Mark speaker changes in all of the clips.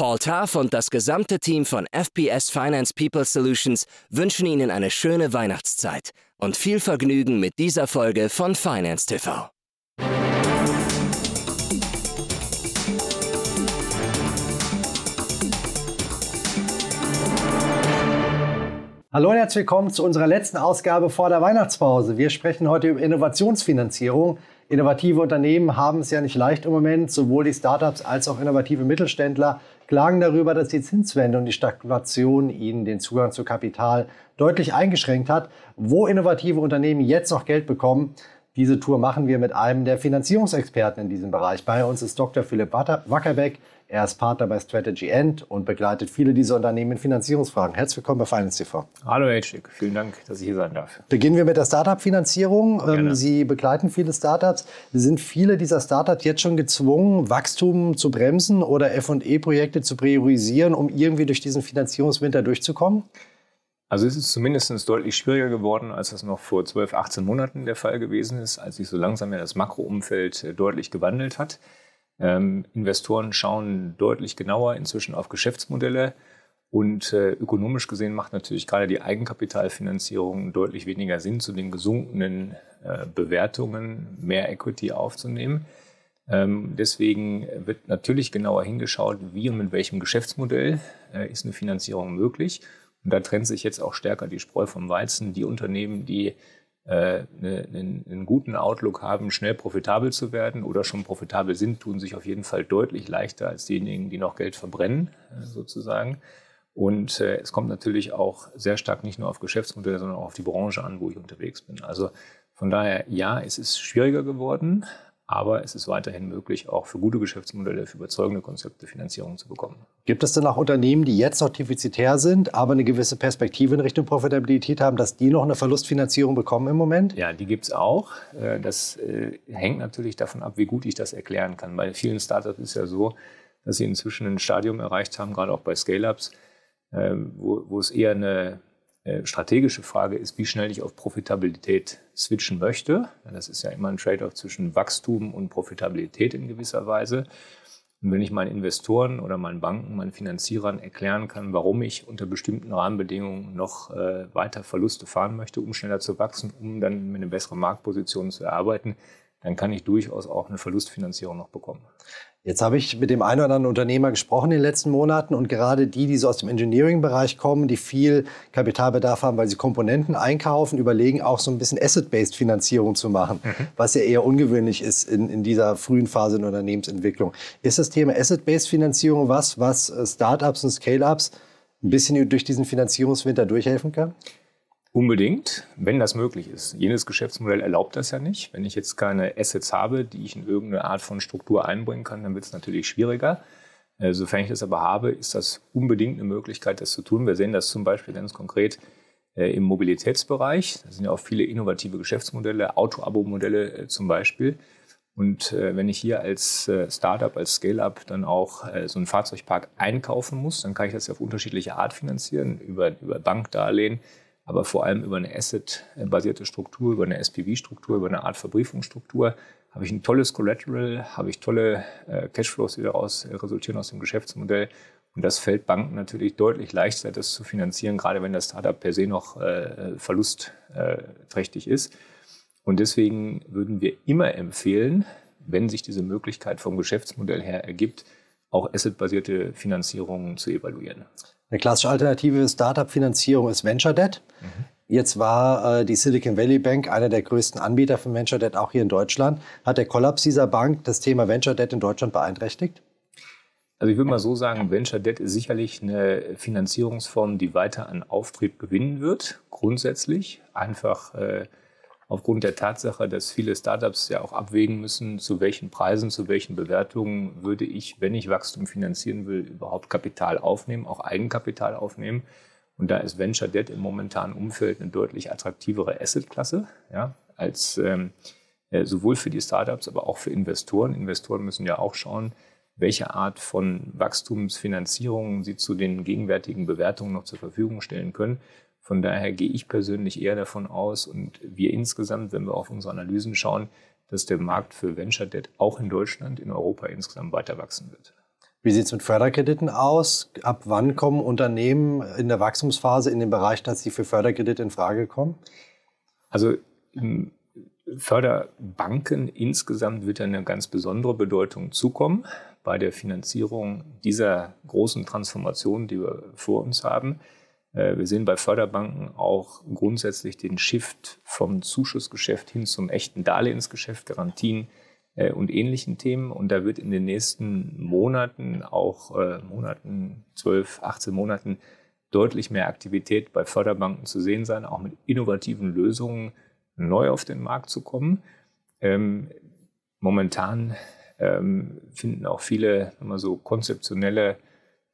Speaker 1: Paul Taff und das gesamte Team von FPS Finance People Solutions wünschen Ihnen eine schöne Weihnachtszeit und viel Vergnügen mit dieser Folge von Finance TV.
Speaker 2: Hallo und herzlich willkommen zu unserer letzten Ausgabe vor der Weihnachtspause. Wir sprechen heute über Innovationsfinanzierung. Innovative Unternehmen haben es ja nicht leicht im Moment. Sowohl die Startups als auch innovative Mittelständler klagen darüber, dass die Zinswende und die Stagflation ihnen den Zugang zu Kapital deutlich eingeschränkt hat. Wo innovative Unternehmen jetzt noch Geld bekommen, diese Tour machen wir mit einem der Finanzierungsexperten in diesem Bereich. Bei uns ist Dr. Philipp Wackerbeck. Er ist Partner bei Strategy End und begleitet viele dieser Unternehmen in Finanzierungsfragen. Herzlich willkommen bei Finance TV.
Speaker 3: Hallo Herr Schick, vielen Dank, dass ich hier sein darf.
Speaker 2: Beginnen wir mit der Startup-Finanzierung. Ähm, Sie begleiten viele Startups. Sind viele dieser Startups jetzt schon gezwungen, Wachstum zu bremsen oder F&E-Projekte zu priorisieren, um irgendwie durch diesen Finanzierungswinter durchzukommen?
Speaker 3: Also es ist zumindest deutlich schwieriger geworden, als das noch vor 12, 18 Monaten der Fall gewesen ist, als sich so langsam ja das Makroumfeld äh, deutlich gewandelt hat. Ähm, Investoren schauen deutlich genauer inzwischen auf Geschäftsmodelle und äh, ökonomisch gesehen macht natürlich gerade die Eigenkapitalfinanzierung deutlich weniger Sinn, zu den gesunkenen äh, Bewertungen mehr Equity aufzunehmen. Ähm, deswegen wird natürlich genauer hingeschaut, wie und mit welchem Geschäftsmodell äh, ist eine Finanzierung möglich. Und da trennt sich jetzt auch stärker die Spreu vom Weizen. Die Unternehmen, die äh, eine, einen, einen, guten Outlook haben, schnell profitabel zu werden oder schon profitabel sind, tun sich auf jeden Fall deutlich leichter als diejenigen, die noch Geld verbrennen, äh, sozusagen. Und äh, es kommt natürlich auch sehr stark nicht nur auf Geschäftsmodelle, sondern auch auf die Branche an, wo ich unterwegs bin. Also von daher, ja, es ist schwieriger geworden, aber es ist weiterhin möglich, auch für gute Geschäftsmodelle, für überzeugende Konzepte Finanzierung zu bekommen.
Speaker 2: Gibt es denn auch Unternehmen, die jetzt noch defizitär sind, aber eine gewisse Perspektive in Richtung Profitabilität haben, dass die noch eine Verlustfinanzierung bekommen im Moment?
Speaker 3: Ja, die gibt es auch. Äh, das äh, hängt natürlich davon ab, wie gut ich das erklären kann. Bei vielen Startups ist ja so, dass sie inzwischen ein Stadium erreicht haben, gerade auch bei Scale-Ups, äh, wo, wo es eher eine äh, strategische Frage ist, wie schnell ich auf Profitabilität switchen möchte. Das ist ja immer ein Trade-off zwischen Wachstum und Profitabilität in gewisser Weise. Und wenn ich meinen Investoren oder meinen Banken, meinen Finanzierern erklären kann, warum ich unter bestimmten Rahmenbedingungen noch äh, weiter Verluste fahren möchte, um schneller zu wachsen, um dann eine bessere Marktposition zu erarbeiten, dann kann ich durchaus auch eine Verlustfinanzierung noch bekommen.
Speaker 2: Jetzt habe ich mit dem einen oder anderen Unternehmer gesprochen in den letzten Monaten und gerade die, die so aus dem Engineering-Bereich kommen, die viel Kapitalbedarf haben, weil sie Komponenten einkaufen, überlegen auch so ein bisschen Asset-Based Finanzierung zu machen, mhm. was ja eher ungewöhnlich ist in, in dieser frühen Phase der Unternehmensentwicklung. Ist das Thema Asset-Based Finanzierung was, was äh, Startups und Scale-Ups ein bisschen durch diesen Finanzierungswinter durchhelfen kann?
Speaker 3: Unbedingt, wenn das möglich ist. Jenes Geschäftsmodell erlaubt das ja nicht. Wenn ich jetzt keine Assets habe, die ich in irgendeine Art von Struktur einbringen kann, dann wird es natürlich schwieriger. Äh, sofern ich das aber habe, ist das unbedingt eine Möglichkeit, das zu tun. Wir sehen das zum Beispiel ganz konkret äh, im Mobilitätsbereich. Da sind ja auch viele innovative Geschäftsmodelle, Auto-Abo-Modelle äh, zum Beispiel. Und wenn ich hier als Startup, als Scale-up dann auch so einen Fahrzeugpark einkaufen muss, dann kann ich das ja auf unterschiedliche Art finanzieren, über, über Bankdarlehen, aber vor allem über eine Asset-basierte Struktur, über eine SPV-Struktur, über eine Art Verbriefungsstruktur habe ich ein tolles Collateral, habe ich tolle äh, Cashflows, die daraus äh, resultieren aus dem Geschäftsmodell. Und das fällt Banken natürlich deutlich leichter, das zu finanzieren, gerade wenn das Startup per se noch äh, verlustträchtig ist. Und deswegen würden wir immer empfehlen, wenn sich diese Möglichkeit vom Geschäftsmodell her ergibt, auch assetbasierte Finanzierungen zu evaluieren.
Speaker 2: Eine klassische alternative Startup-Finanzierung ist Venture Debt. Jetzt war äh, die Silicon Valley Bank einer der größten Anbieter von Venture Debt, auch hier in Deutschland. Hat der Kollaps dieser Bank das Thema Venture Debt in Deutschland beeinträchtigt?
Speaker 3: Also ich würde mal so sagen, Venture Debt ist sicherlich eine Finanzierungsform, die weiter an Auftrieb gewinnen wird, grundsätzlich. Einfach äh, aufgrund der Tatsache, dass viele Startups ja auch abwägen müssen, zu welchen Preisen, zu welchen Bewertungen würde ich, wenn ich Wachstum finanzieren will, überhaupt Kapital aufnehmen, auch Eigenkapital aufnehmen. Und da ist Venture Debt im momentanen Umfeld eine deutlich attraktivere Assetklasse, ja, als ähm, äh, sowohl für die Startups, aber auch für Investoren. Investoren müssen ja auch schauen, welche Art von Wachstumsfinanzierung sie zu den gegenwärtigen Bewertungen noch zur Verfügung stellen können. Von daher gehe ich persönlich eher davon aus und wir insgesamt, wenn wir auf unsere Analysen schauen, dass der Markt für Venture Debt auch in Deutschland, in Europa insgesamt weiter wachsen wird.
Speaker 2: Wie sieht es mit Förderkrediten aus? Ab wann kommen Unternehmen in der Wachstumsphase in den Bereich, dass sie für Förderkredite in Frage kommen?
Speaker 3: Also Förderbanken insgesamt wird eine ganz besondere Bedeutung zukommen bei der Finanzierung dieser großen Transformation, die wir vor uns haben. Äh, wir sehen bei Förderbanken auch grundsätzlich den Shift vom Zuschussgeschäft hin zum echten Darlehensgeschäft, Garantien und ähnlichen Themen. Und da wird in den nächsten Monaten, auch äh, Monaten, 12, 18 Monaten, deutlich mehr Aktivität bei Förderbanken zu sehen sein, auch mit innovativen Lösungen neu auf den Markt zu kommen. Ähm, momentan ähm, finden auch viele mal so konzeptionelle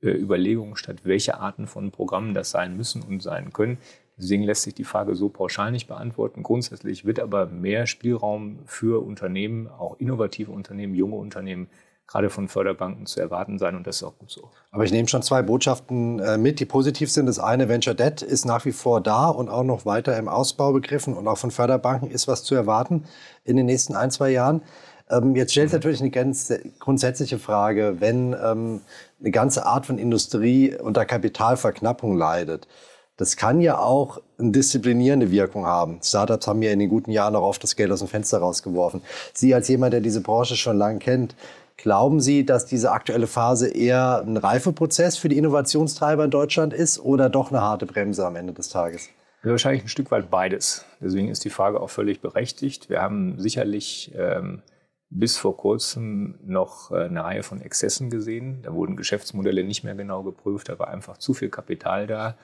Speaker 3: äh, Überlegungen statt, welche Arten von Programmen das sein müssen und sein können. Deswegen lässt sich die Frage so pauschal nicht beantworten. Grundsätzlich wird aber mehr Spielraum für Unternehmen, auch innovative Unternehmen, junge Unternehmen, gerade von Förderbanken zu erwarten sein und das ist auch gut so.
Speaker 2: Aber ich nehme schon zwei Botschaften äh, mit, die positiv sind. Das eine, Venture Debt ist nach wie vor da und auch noch weiter im Ausbau begriffen und auch von Förderbanken ist was zu erwarten in den nächsten ein, zwei Jahren. Ähm, jetzt stellt sich natürlich eine ganz grundsätzliche Frage, wenn ähm, eine ganze Art von Industrie unter Kapitalverknappung leidet. Das kann ja auch eine disziplinierende Wirkung haben. Startups haben ja in den guten Jahren auch oft das Geld aus dem Fenster rausgeworfen. Sie als jemand, der diese Branche schon lange kennt, Glauben Sie, dass diese aktuelle Phase eher ein Reifeprozess für die Innovationstreiber in Deutschland ist oder doch eine harte Bremse am Ende des Tages?
Speaker 3: Wahrscheinlich ein Stück weit beides. Deswegen ist die Frage auch völlig berechtigt. Wir haben sicherlich ähm, bis vor kurzem noch äh, eine Reihe von Exzessen gesehen. Da wurden Geschäftsmodelle nicht mehr genau geprüft, da war einfach zu viel Kapital da,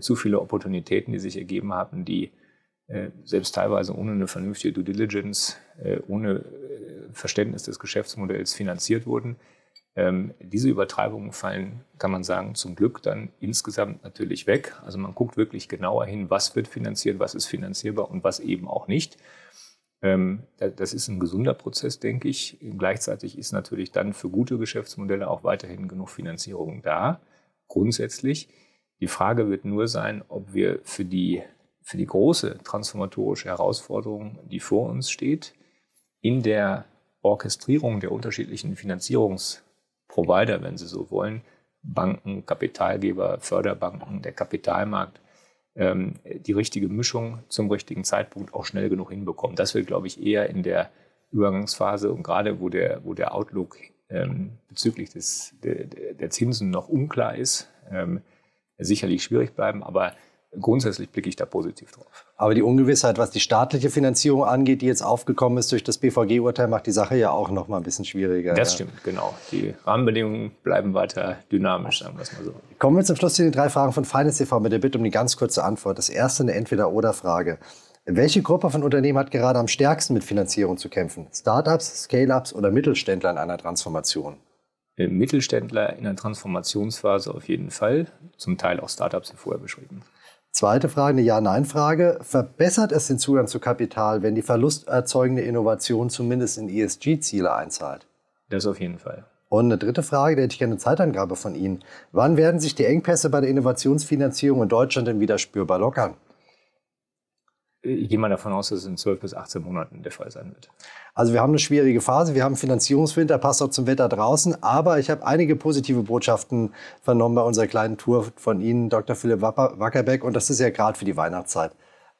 Speaker 3: zu viele Opportunitäten, die sich ergeben haben, die äh, selbst teilweise ohne eine vernünftige Due Diligence, ohne Verständnis des Geschäftsmodells finanziert wurden. Ähm, diese Übertreibungen fallen, kann man sagen, zum Glück dann insgesamt natürlich weg. Also man guckt wirklich genauer hin, was wird finanziert, was ist finanzierbar und was eben auch nicht. Ähm, das ist ein gesunder Prozess, denke ich. Gleichzeitig ist natürlich dann für gute Geschäftsmodelle auch weiterhin genug Finanzierung da, grundsätzlich. Die Frage wird nur sein, ob wir für die, für die große transformatorische Herausforderung, die vor uns steht, in der Orchestrierung der unterschiedlichen Finanzierungsprovider, wenn Sie so wollen, Banken, Kapitalgeber, Förderbanken, der Kapitalmarkt, ähm, die richtige Mischung zum richtigen Zeitpunkt auch schnell genug hinbekommen. Das wird, glaube ich, eher in der Übergangsphase und gerade wo der, wo der Outlook ähm, bezüglich des, der, der Zinsen noch unklar ist, ähm, sicherlich schwierig bleiben. Aber grundsätzlich blicke ich da positiv drauf.
Speaker 2: Aber die Ungewissheit, was die staatliche Finanzierung angeht, die jetzt aufgekommen ist durch das BVG-Urteil, macht die Sache ja auch noch mal ein bisschen schwieriger.
Speaker 3: Das
Speaker 2: ja.
Speaker 3: stimmt, genau. Die Rahmenbedingungen bleiben weiter dynamisch, sagen wir es mal so.
Speaker 2: Kommen wir zum Schluss zu den drei Fragen von Finance TV mit der Bitte um die ganz kurze Antwort. Das erste eine Entweder-Oder-Frage. Welche Gruppe von Unternehmen hat gerade am stärksten mit Finanzierung zu kämpfen? Startups, Scale-ups oder Mittelständler in einer Transformation?
Speaker 3: Äh, Mittelständler in der Transformationsphase auf jeden Fall, zum Teil auch Startups, wie vorher beschrieben.
Speaker 2: Zweite Frage, eine Ja-Nein-Frage. Verbessert es den Zugang zu Kapital, wenn die verlusterzeugende Innovation zumindest in ESG-Ziele einzahlt?
Speaker 3: Das auf jeden Fall.
Speaker 2: Und eine dritte Frage, da hätte ich gerne eine Zeitangabe von Ihnen. Wann werden sich die Engpässe bei der Innovationsfinanzierung in Deutschland denn wieder spürbar lockern?
Speaker 3: Ich gehe mal davon aus, dass es in 12 bis 18 Monaten der Fall sein wird.
Speaker 2: Also wir haben eine schwierige Phase, wir haben Finanzierungswinter, passt auch zum Wetter draußen, aber ich habe einige positive Botschaften vernommen bei unserer kleinen Tour von Ihnen, Dr. Philipp Wackerbeck, und das ist ja gerade für die Weihnachtszeit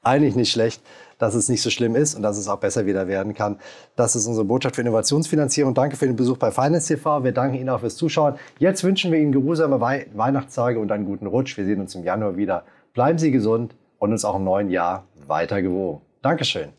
Speaker 2: eigentlich nicht schlecht, dass es nicht so schlimm ist und dass es auch besser wieder werden kann. Das ist unsere Botschaft für Innovationsfinanzierung. Danke für den Besuch bei Finance TV. Wir danken Ihnen auch fürs Zuschauen. Jetzt wünschen wir Ihnen geruhsame Weihnachtstage und einen guten Rutsch. Wir sehen uns im Januar wieder. Bleiben Sie gesund und uns auch im neuen Jahr weiter gewogen. Dankeschön.